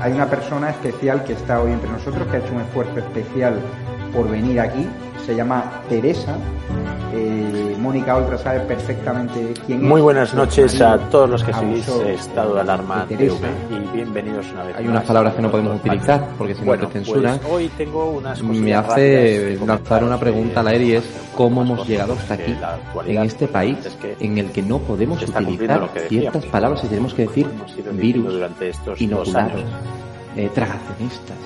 Hay una persona especial que está hoy entre nosotros, que ha hecho un esfuerzo especial por venir aquí. Se llama Teresa. Eh, Mónica Oltra sabe perfectamente quién es. Muy buenas noches a todos los que seguís Estado de Alarma. TV y bienvenidos una vez Hay unas palabras que no a podemos utilizar porque si no Bueno, te censuran. pues hoy tengo unas Me hace lanzar una pregunta al aire y es cómo hemos llegado hasta aquí, la en este país en el que no podemos utilizar ciertas palabras y tenemos que decir virus, inoculados, eh, tragacionistas.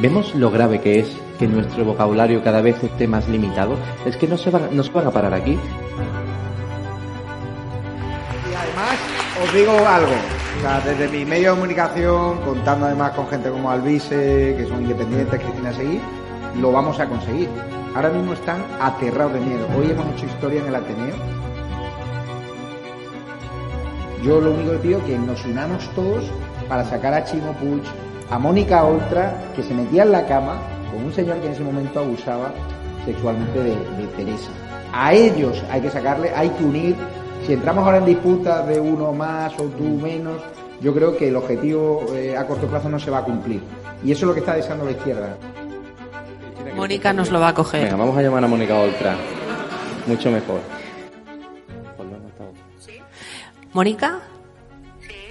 ¿Vemos lo grave que es que nuestro vocabulario cada vez esté más limitado? Es que no se van, no se van a parar aquí. Y además, os digo algo. Desde mi medio de comunicación, contando además con gente como Alvise, que son independientes, Cristina Seguí, lo vamos a conseguir. Ahora mismo están aterrados de miedo. Hoy hemos hecho historia en el Ateneo. Yo lo único que pido es que nos unamos todos para sacar a Chimo Puig, a Mónica Oltra, que se metía en la cama con un señor que en ese momento abusaba sexualmente de, de Teresa. A ellos hay que sacarle, hay que unir. Si entramos ahora en disputas de uno más o tú menos, yo creo que el objetivo eh, a corto plazo no se va a cumplir. Y eso es lo que está deseando la izquierda. Mónica nos lo va a coger. Venga, vamos a llamar a Mónica Oltra. Mucho mejor. ¿Mónica?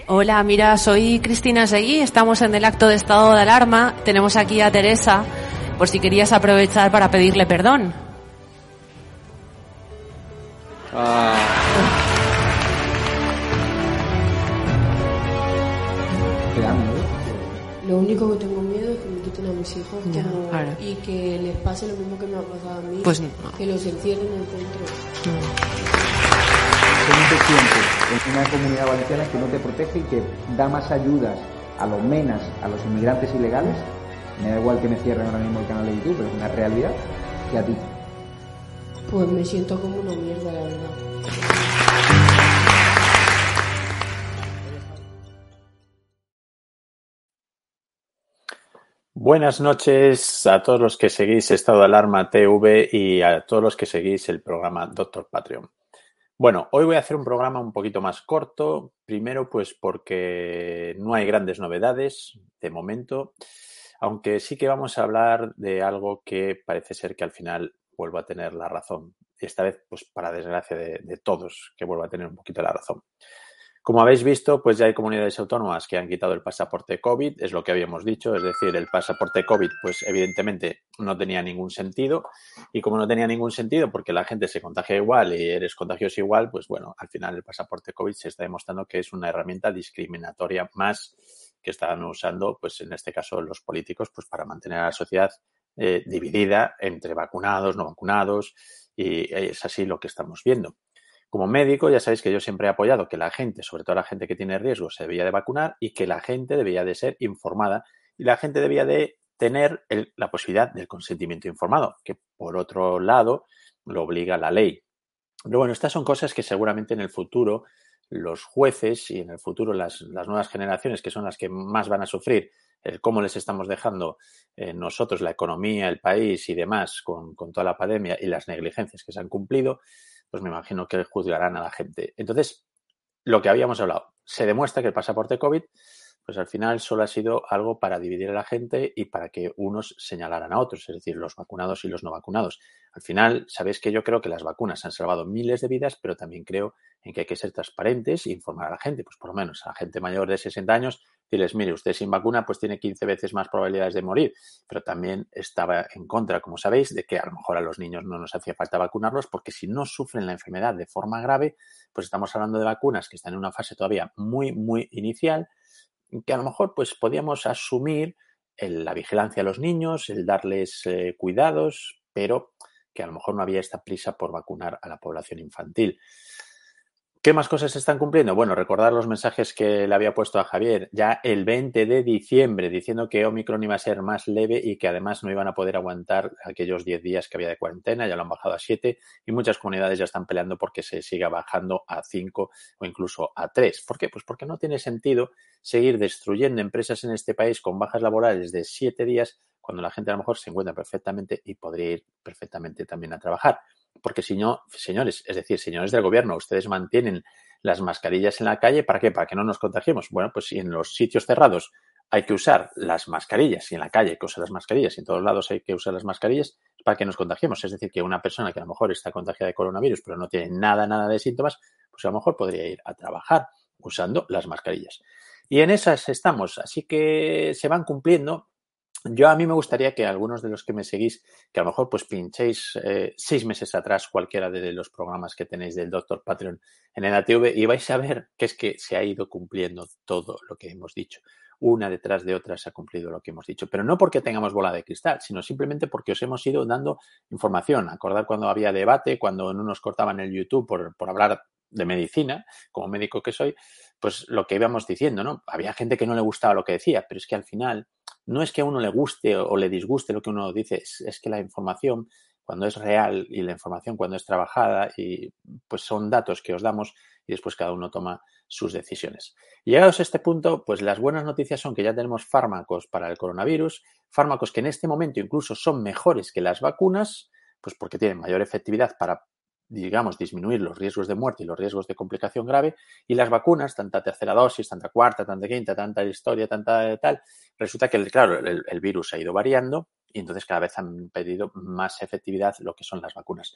Hola, mira, soy Cristina Seguí, estamos en el acto de estado de alarma, tenemos aquí a Teresa, por si querías aprovechar para pedirle perdón. Miedo. Lo único que tengo miedo es que me quiten a mis hijos Ya, como- claro. y que les pase lo mismo que me ha pasado a mí. Pues no. Que los encierren. ¿Cómo te sientes en una comunidad valenciana que no te protege y que da más ayudas a los menas, a los inmigrantes ilegales? Me da igual que me cierren ahora mismo el canal de YouTube, pero es una realidad que a ti. Pues me siento como una mierda, la verdad. Buenas noches a todos los que seguís Estado de Alarma TV y a todos los que seguís el programa Doctor Patreon. Bueno, hoy voy a hacer un programa un poquito más corto. Primero, pues porque no hay grandes novedades de momento, aunque sí que vamos a hablar de algo que parece ser que al final vuelvo a tener la razón. Esta vez, pues para desgracia de, todos, que vuelvo a tener un poquito la razón. Como habéis visto, pues ya hay comunidades autónomas que han quitado el pasaporte COVID, es lo que habíamos dicho, es decir, el pasaporte COVID, pues evidentemente no tenía ningún sentido. Y como no tenía ningún sentido porque la gente se contagia igual y eres contagioso igual, pues bueno, al final el pasaporte COVID se está demostrando que es una herramienta discriminatoria más que están usando, pues en este caso los políticos, pues para mantener a la sociedad eh, dividida entre vacunados, no vacunados, y es así lo que estamos viendo. Como médico, ya sabéis que yo siempre he apoyado que la gente, sobre todo la gente que tiene riesgo, se debía de vacunar y que la gente debía de ser informada y la gente debía de tener la posibilidad del consentimiento informado, que por otro lado lo obliga la ley. Pero bueno, estas son cosas que seguramente en el futuro los jueces y en el futuro las, las nuevas generaciones, que son las que más van a sufrir cómo les estamos dejando eh, nosotros la economía, el país y demás con, con toda la pandemia y las negligencias que se han cumplido, pues me imagino que juzgarán a la gente. Entonces, lo que habíamos hablado, se demuestra que el pasaporte COVID, pues al final solo ha sido algo para dividir a la gente y para que unos señalaran a otros, es decir, los vacunados y los no vacunados. Al final, sabéis que yo creo que las vacunas han salvado miles de vidas, pero también creo en que hay que ser transparentes e informar a la gente, pues por lo menos a la gente mayor de 60 años, decirles, mire, usted sin vacuna pues tiene 15 veces más probabilidades de morir, pero también estaba en contra, como sabéis, de que a lo mejor a los niños no nos hacía falta vacunarlos, porque si no sufren la enfermedad de forma grave, pues estamos hablando de vacunas que están en una fase todavía muy, muy inicial, que a lo mejor pues podíamos asumir el- la vigilancia a los niños, el darles eh, cuidados, pero que a lo mejor no había esta prisa por vacunar a la población infantil. ¿Qué más cosas se están cumpliendo? Bueno, recordar los mensajes que le había puesto a Javier ya el 20 de diciembre, diciendo que Omicron iba a ser más leve y que además no iban a poder aguantar aquellos 10 días que había de cuarentena, ya lo han bajado a 7 y muchas comunidades ya están peleando porque se siga bajando a 5 o incluso a 3. ¿Por qué? Pues porque no tiene sentido seguir destruyendo empresas en este país con bajas laborales de 7 días cuando la gente a lo mejor se encuentra perfectamente y podría ir perfectamente también a trabajar. Porque si no, señores, es decir, señores del gobierno, ustedes mantienen las mascarillas en la calle, ¿para qué? Para que no nos contagiemos. Bueno, pues si en los sitios cerrados hay que usar las mascarillas, y en la calle hay que usar las mascarillas, y en todos lados hay que usar las mascarillas, para que nos contagiemos. Es decir, que una persona que a lo mejor está contagiada de coronavirus, pero no tiene nada, nada de síntomas, pues a lo mejor podría ir a trabajar usando las mascarillas. Y en esas estamos, así que se van cumpliendo yo a mí me gustaría que algunos de los que me seguís, que a lo mejor pues pinchéis eh, seis meses atrás cualquiera de los programas que tenéis del Doctor Patreon en el ATV y vais a ver que es que se ha ido cumpliendo todo lo que hemos dicho. Una detrás de otra se ha cumplido lo que hemos dicho. Pero no porque tengamos bola de cristal, sino simplemente porque os hemos ido dando información. Acordar cuando había debate, cuando no nos cortaban el YouTube por, por hablar de medicina, como médico que soy, pues lo que íbamos diciendo, ¿no? Había gente que no le gustaba lo que decía, pero es que al final no es que a uno le guste o le disguste lo que uno dice, es, que la información cuando es real y la información cuando es trabajada y pues son datos que os damos y después cada uno toma sus decisiones. Llegados a este punto, pues las buenas noticias son que ya tenemos fármacos para el coronavirus, fármacos que en este momento incluso son mejores que las vacunas, pues porque tienen mayor efectividad para digamos, disminuir los riesgos de muerte y los riesgos de complicación grave, y las vacunas, tanta tercera dosis, tanta cuarta, tanta quinta, tanta historia, tanta tal, resulta que, claro, el, virus ha ido variando y entonces cada vez han pedido más efectividad lo que son las vacunas.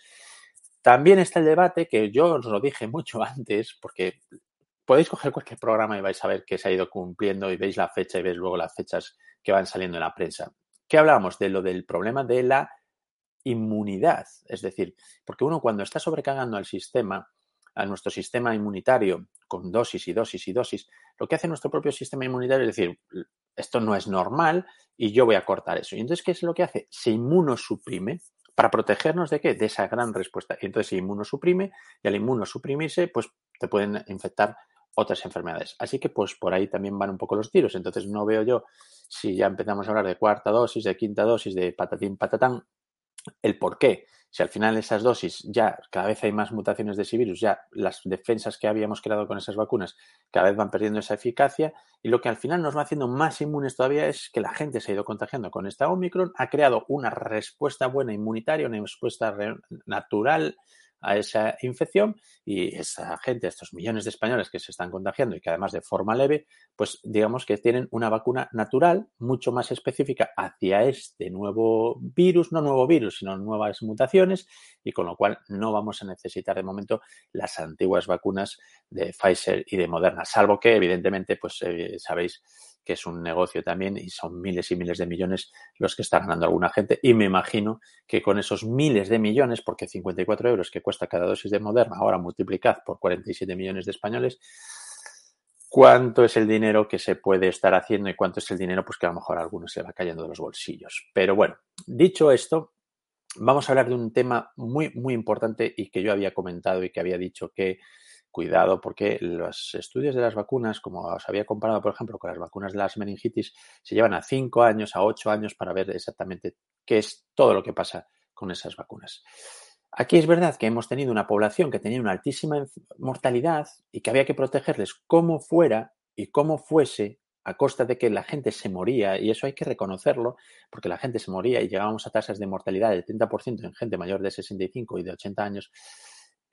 También está el debate que yo os lo dije mucho antes, porque podéis coger cualquier programa y vais a ver que se ha ido cumpliendo y veis la fecha y veis luego las fechas que van saliendo en la prensa. ¿Qué hablábamos? De lo del problema de la inmunidad. Es decir, porque uno cuando está sobrecargando al sistema, a nuestro sistema inmunitario, con dosis y dosis y dosis, lo que hace nuestro propio sistema inmunitario es decir, esto no es normal y yo voy a cortar eso. Y entonces, ¿qué es lo que hace? Se inmunosuprime para protegernos de qué? De esa gran respuesta. Y entonces se inmunosuprime y al inmunosuprimirse, pues te pueden infectar otras enfermedades. Así que pues por ahí también van un poco los tiros. Entonces no veo yo si ya empezamos a hablar de cuarta dosis, de quinta dosis, de patatín patatán, el por qué. Si al final esas dosis ya cada vez hay más mutaciones de ese virus, ya las defensas que habíamos creado con esas vacunas cada vez van perdiendo esa eficacia y lo que al final nos va haciendo más inmunes todavía es que la gente se ha ido contagiando con esta Omicron, ha creado una respuesta buena inmunitaria, una respuesta natural a esa infección y esa gente, estos millones de españoles que se están contagiando y que además de forma leve, pues digamos que tienen una vacuna natural mucho más específica hacia este nuevo virus, no nuevo virus, sino nuevas mutaciones y con lo cual no vamos a necesitar de momento las antiguas vacunas de Pfizer y de Moderna, salvo que evidentemente, pues eh, sabéis que es un negocio también y son miles y miles de millones los que está ganando alguna gente. Y me imagino que con esos miles de millones, porque 54 euros que cuesta cada dosis de Moderna, ahora multiplicad por 47 millones de españoles, cuánto es el dinero que se puede estar haciendo y cuánto es el dinero pues que a lo mejor a algunos se va cayendo de los bolsillos. Pero bueno, dicho esto, vamos a hablar de un tema muy, muy importante y que yo había comentado y que había dicho que cuidado porque los estudios de las vacunas, como os había comparado, por ejemplo, con las vacunas de las meningitis, se llevan a cinco años, a ocho años para ver exactamente qué es todo lo que pasa con esas vacunas. Aquí es verdad que hemos tenido una población que tenía una altísima mortalidad y que había que protegerles como fuera y como fuese a costa de que la gente se moría, y eso hay que reconocerlo, porque la gente se moría y llegábamos a tasas de mortalidad del 30% en gente mayor de 65 y de 80 años,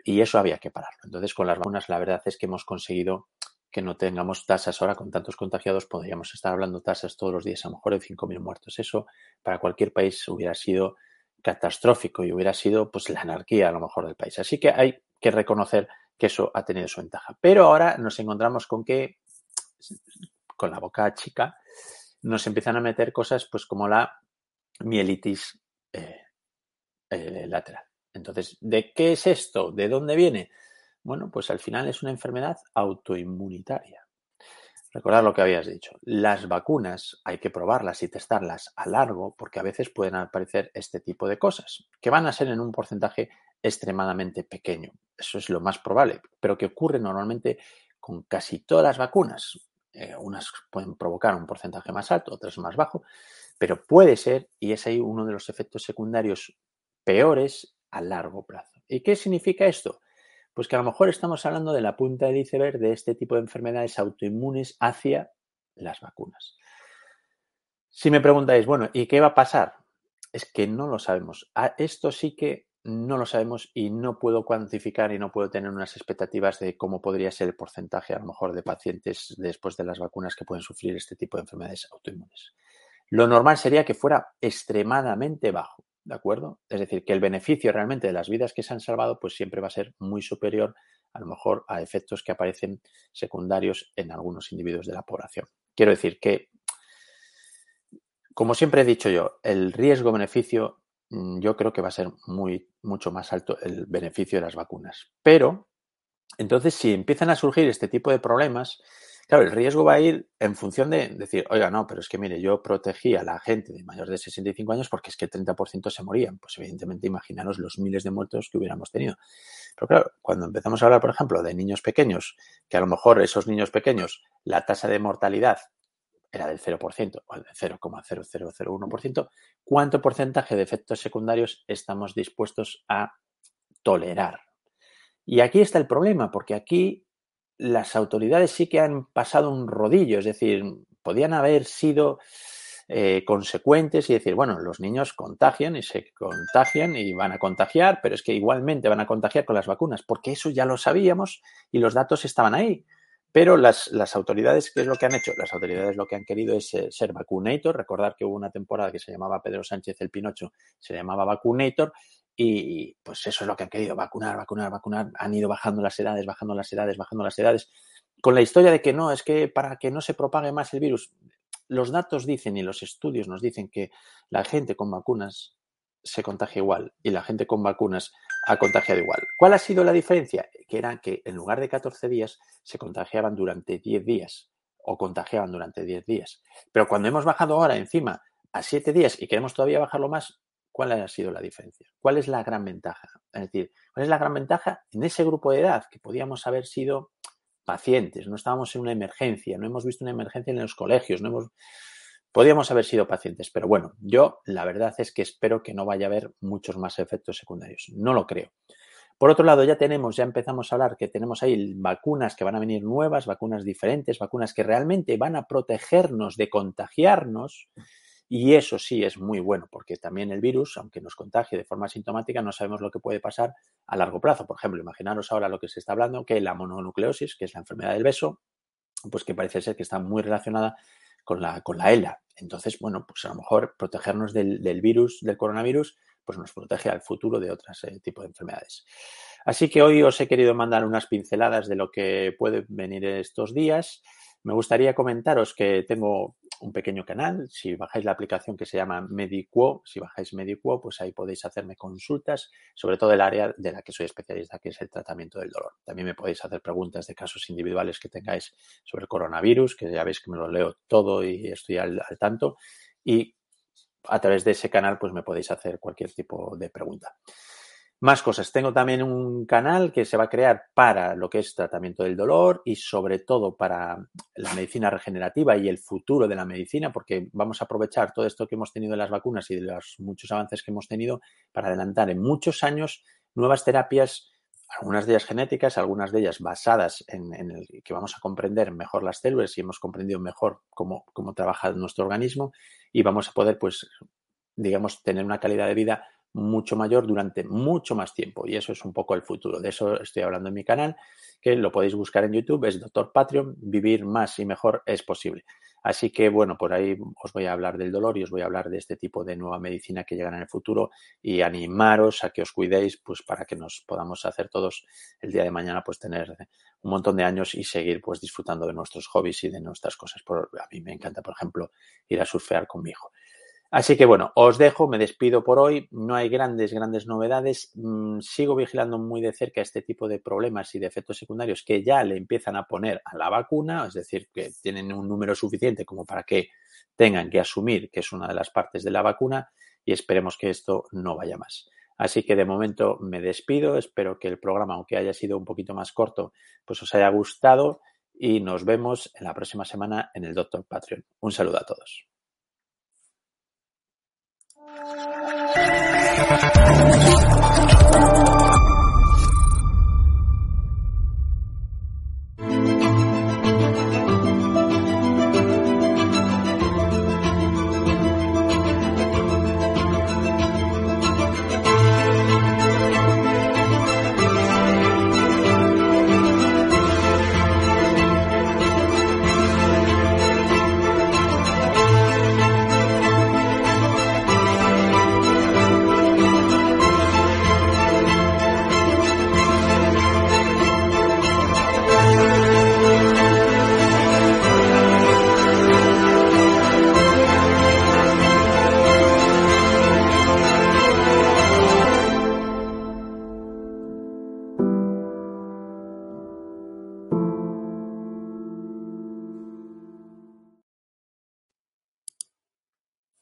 y eso había que pararlo. Entonces, con las vacunas, la verdad es que hemos conseguido que no tengamos tasas ahora con tantos contagiados, podríamos estar hablando tasas todos los días, a lo mejor de 5.000 muertos. Eso para cualquier país hubiera sido catastrófico y hubiera sido pues la anarquía a lo mejor del país. Así que hay que reconocer que eso ha tenido su ventaja. Pero ahora nos encontramos con que, con la boca chica, nos empiezan a meter cosas pues como la mielitis eh, eh, lateral. Entonces, ¿de qué es esto? ¿De dónde viene? Bueno, pues al final es una enfermedad autoinmunitaria. Recordar lo que habías dicho. Las vacunas hay que probarlas y testarlas a largo porque a veces pueden aparecer este tipo de cosas, que van a ser en un porcentaje extremadamente pequeño. Eso es lo más probable, pero que ocurre normalmente con casi todas las vacunas. Eh, unas pueden provocar un porcentaje más alto, otras más bajo, pero puede ser, y es ahí uno de los efectos secundarios peores a largo plazo. ¿Y qué significa esto? Pues que a lo mejor estamos hablando de la punta del iceberg de este tipo de enfermedades autoinmunes hacia las vacunas. Si me preguntáis, bueno, ¿y qué va a pasar? Es que no lo sabemos. Esto sí que no lo sabemos y no puedo cuantificar y no puedo tener unas expectativas de cómo podría ser el porcentaje a lo mejor de pacientes después de las vacunas que pueden sufrir este tipo de enfermedades autoinmunes. Lo normal sería que fuera extremadamente bajo, ¿de acuerdo? Es decir, que el beneficio realmente de las vidas que se han salvado pues siempre va a ser muy superior a lo mejor a efectos que aparecen secundarios en algunos individuos de la población. Quiero decir que, como siempre he dicho yo, el riesgo-beneficio Mm, yo creo que va a ser muy, mucho más alto el beneficio de las vacunas. Pero, entonces, si empiezan a surgir este tipo de problemas, claro, el riesgo va a ir en función de decir, oiga, no, pero es que mire, yo protegí a la gente de mayor de 65 años porque es que el 30% se morían. Pues evidentemente, imaginaros los miles de muertos que hubiéramos tenido. Pero claro, cuando empezamos a hablar, por ejemplo, de niños pequeños, que a lo mejor esos niños pequeños, la tasa de mortalidad era del 0%, o del 0,0001%, ¿cuánto porcentaje de efectos secundarios estamos dispuestos a tolerar? Y aquí está el problema, porque aquí las autoridades sí que han pasado un rodillo, es decir, podían haber sido eh, consecuentes y decir, bueno, los niños contagian y se contagian y van a contagiar, pero es que igualmente van a contagiar con las vacunas, porque eso ya lo sabíamos y los datos estaban ahí. Pero las, autoridades, ¿qué es lo que han hecho? Las autoridades lo que han querido es eh, ser vacunator. Recordar que hubo una temporada que se llamaba Pedro Sánchez el Pinocho, se llamaba vacunator. Y pues eso es lo que han querido, vacunar, vacunar, vacunar. Han ido bajando las edades, bajando las edades, bajando las edades. Con la historia de que no, es que para que no se propague más el virus, los datos dicen y los estudios nos dicen que la gente con vacunas se contagia igual y la gente con vacunas ha contagiado igual. ¿Cuál ha sido la diferencia? Que era que en lugar de 14 días se contagiaban durante 10 días o contagiaban durante 10 días. Pero cuando hemos bajado ahora encima a 7 días y queremos todavía bajarlo más, ¿cuál ha sido la diferencia? ¿Cuál es la gran ventaja? Es decir, ¿cuál es la gran ventaja en ese grupo de edad que podíamos haber sido pacientes? No estábamos en una emergencia, no hemos visto una emergencia en los colegios, no hemos Podríamos haber sido pacientes, pero bueno, yo la verdad es que espero que no vaya a haber muchos más efectos secundarios. No lo creo. Por otro lado, ya tenemos, ya empezamos a hablar que tenemos ahí vacunas que van a venir nuevas, vacunas diferentes, vacunas que realmente van a protegernos de contagiarnos. Y eso sí es muy bueno, porque también el virus, aunque nos contagie de forma sintomática, no sabemos lo que puede pasar a largo plazo. Por ejemplo, imaginaros ahora lo que se está hablando, que la mononucleosis, que es la enfermedad del beso, pues que parece ser que está muy relacionada con la, con la ELA. Entonces, bueno, pues a lo mejor protegernos del, virus, del coronavirus, pues nos protege al futuro de otros eh, tipos de enfermedades. Así que hoy os he querido mandar unas pinceladas de lo que puede venir estos días. Me gustaría comentaros que tengo un pequeño canal. Si bajáis la aplicación que se llama Mediquo, si bajáis Mediquo, pues ahí podéis hacerme consultas, sobre todo el área de la que soy especialista, que es el tratamiento del dolor. También me podéis hacer preguntas de casos individuales que tengáis sobre el coronavirus, que ya veis que me lo leo todo y estoy al, al tanto. Y a través de ese canal, pues me podéis hacer cualquier tipo de pregunta. Más cosas. Tengo también un canal que se va a crear para lo que es tratamiento del dolor y sobre todo para la medicina regenerativa y el futuro de la medicina, porque vamos a aprovechar todo esto que hemos tenido de las vacunas y de los muchos avances que hemos tenido para adelantar en muchos años nuevas terapias, algunas de ellas genéticas, algunas de ellas basadas en, el que vamos a comprender mejor las células y hemos comprendido mejor cómo, cómo trabaja nuestro organismo y vamos a poder, pues, digamos, tener una calidad de vida mucho mayor durante mucho más tiempo. Y eso es un poco el futuro. De eso estoy hablando en mi canal, que lo podéis buscar en YouTube, es Doctor Patreon, vivir más y mejor es posible. Así que bueno, por ahí os voy a hablar del dolor y os voy a hablar de este tipo de nueva medicina que llegan en el futuro y animaros a que os cuidéis pues para que nos podamos hacer todos el día de mañana pues tener un montón de años y seguir pues disfrutando de nuestros hobbies y de nuestras cosas. Por, a mí me encanta, por ejemplo, ir a surfear con mi hijo. Así que bueno, os dejo, me despido por hoy. No hay grandes, grandes novedades. Mm, sigo vigilando muy de cerca este tipo de problemas y de efectos secundarios que ya le empiezan a poner a la vacuna, es decir, que tienen un número suficiente como para que tengan que asumir que es una de las partes de la vacuna y esperemos que esto no vaya más. Así que de momento me despido. Espero que el programa, aunque haya sido un poquito más corto, pues os haya gustado y nos vemos en la próxima semana en el Doctor Patreon. Un saludo a todos.